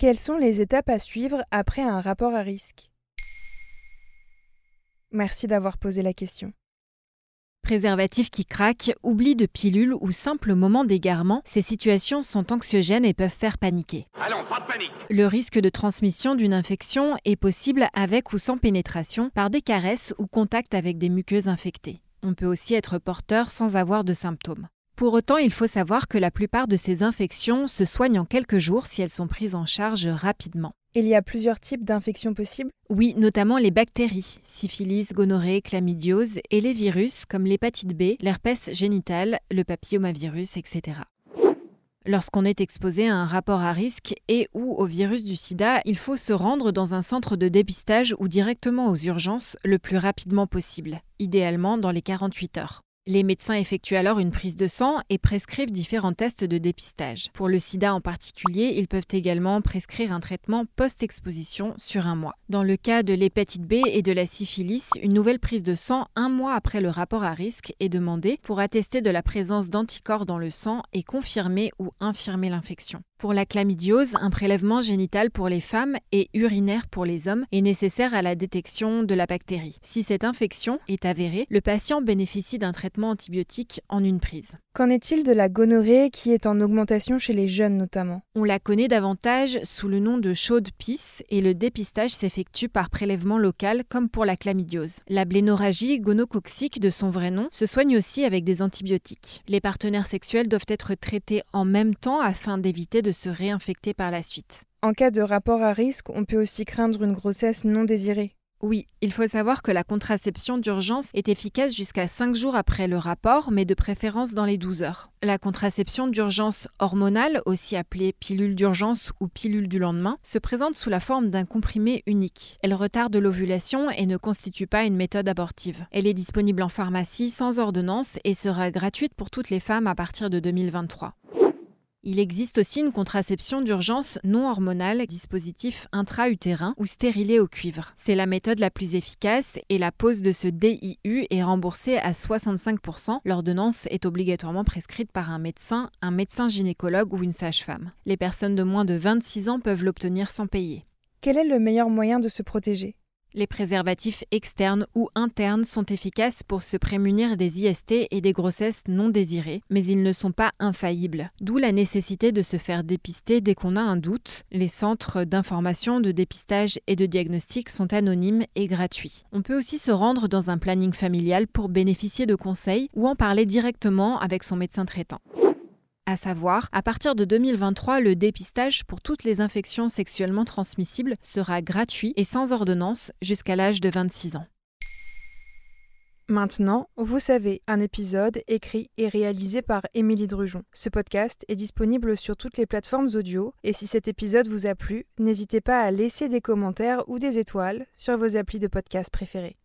Quelles sont les étapes à suivre après un rapport à risque? Merci d'avoir posé la question. Préservatif qui craque, oubli de pilule ou simple moment d'égarement, ces situations sont anxiogènes et peuvent faire paniquer. Allons, pas de panique Le risque de transmission d'une infection est possible avec ou sans pénétration, par des caresses ou contact avec des muqueuses infectées. On peut aussi être porteur sans avoir de symptômes. Pour autant, il faut savoir que la plupart de ces infections se soignent en quelques jours si elles sont prises en charge rapidement. Il y a plusieurs types d'infections possibles Oui, notamment les bactéries, syphilis, gonorrhée, chlamydiose, et les virus comme l'hépatite B, l'herpès génital, le papillomavirus, etc. Lorsqu'on est exposé à un rapport à risque et ou au virus du sida, il faut se rendre dans un centre de dépistage ou directement aux urgences le plus rapidement possible, idéalement dans les 48 heures. Les médecins effectuent alors une prise de sang et prescrivent différents tests de dépistage. Pour le sida en particulier, ils peuvent également prescrire un traitement post-exposition sur un mois. Dans le cas de l'hépatite B et de la syphilis, une nouvelle prise de sang un mois après le rapport à risque est demandée pour attester de la présence d'anticorps dans le sang et confirmer ou infirmer l'infection. Pour la chlamydiose, un prélèvement génital pour les femmes et urinaire pour les hommes est nécessaire à la détection de la bactérie. Si cette infection est avérée, le patient bénéficie d'un traitement antibiotique en une prise. Qu'en est-il de la gonorrhée qui est en augmentation chez les jeunes notamment? On la connaît davantage sous le nom de chaude pisse et le dépistage s'effectue par prélèvement local comme pour la chlamydiose. La blénorragie gonococcique de son vrai nom se soigne aussi avec des antibiotiques. Les partenaires sexuels doivent être traités en même temps afin d'éviter de se réinfecter par la suite. En cas de rapport à risque, on peut aussi craindre une grossesse non désirée. Oui, il faut savoir que la contraception d'urgence est efficace jusqu'à 5 jours après le rapport, mais de préférence dans les 12 heures. La contraception d'urgence hormonale, aussi appelée pilule d'urgence ou pilule du lendemain, se présente sous la forme d'un comprimé unique. Elle retarde l'ovulation et ne constitue pas une méthode abortive. Elle est disponible en pharmacie sans ordonnance et sera gratuite pour toutes les femmes à partir de 2023. Il existe aussi une contraception d'urgence non hormonale, dispositif intra-utérin ou stérilé au cuivre. C'est la méthode la plus efficace et la pose de ce DIU est remboursée à 65%. L'ordonnance est obligatoirement prescrite par un médecin, un médecin gynécologue ou une sage-femme. Les personnes de moins de 26 ans peuvent l'obtenir sans payer. Quel est le meilleur moyen de se protéger? Les préservatifs externes ou internes sont efficaces pour se prémunir des IST et des grossesses non désirées, mais ils ne sont pas infaillibles. D'où la nécessité de se faire dépister dès qu'on a un doute. Les centres d'information, de dépistage et de diagnostic sont anonymes et gratuits. On peut aussi se rendre dans un planning familial pour bénéficier de conseils ou en parler directement avec son médecin traitant. À savoir, à partir de 2023, le dépistage pour toutes les infections sexuellement transmissibles sera gratuit et sans ordonnance jusqu'à l'âge de 26 ans. Maintenant, vous savez, un épisode écrit et réalisé par Émilie Drujon. Ce podcast est disponible sur toutes les plateformes audio et si cet épisode vous a plu, n'hésitez pas à laisser des commentaires ou des étoiles sur vos applis de podcast préférés.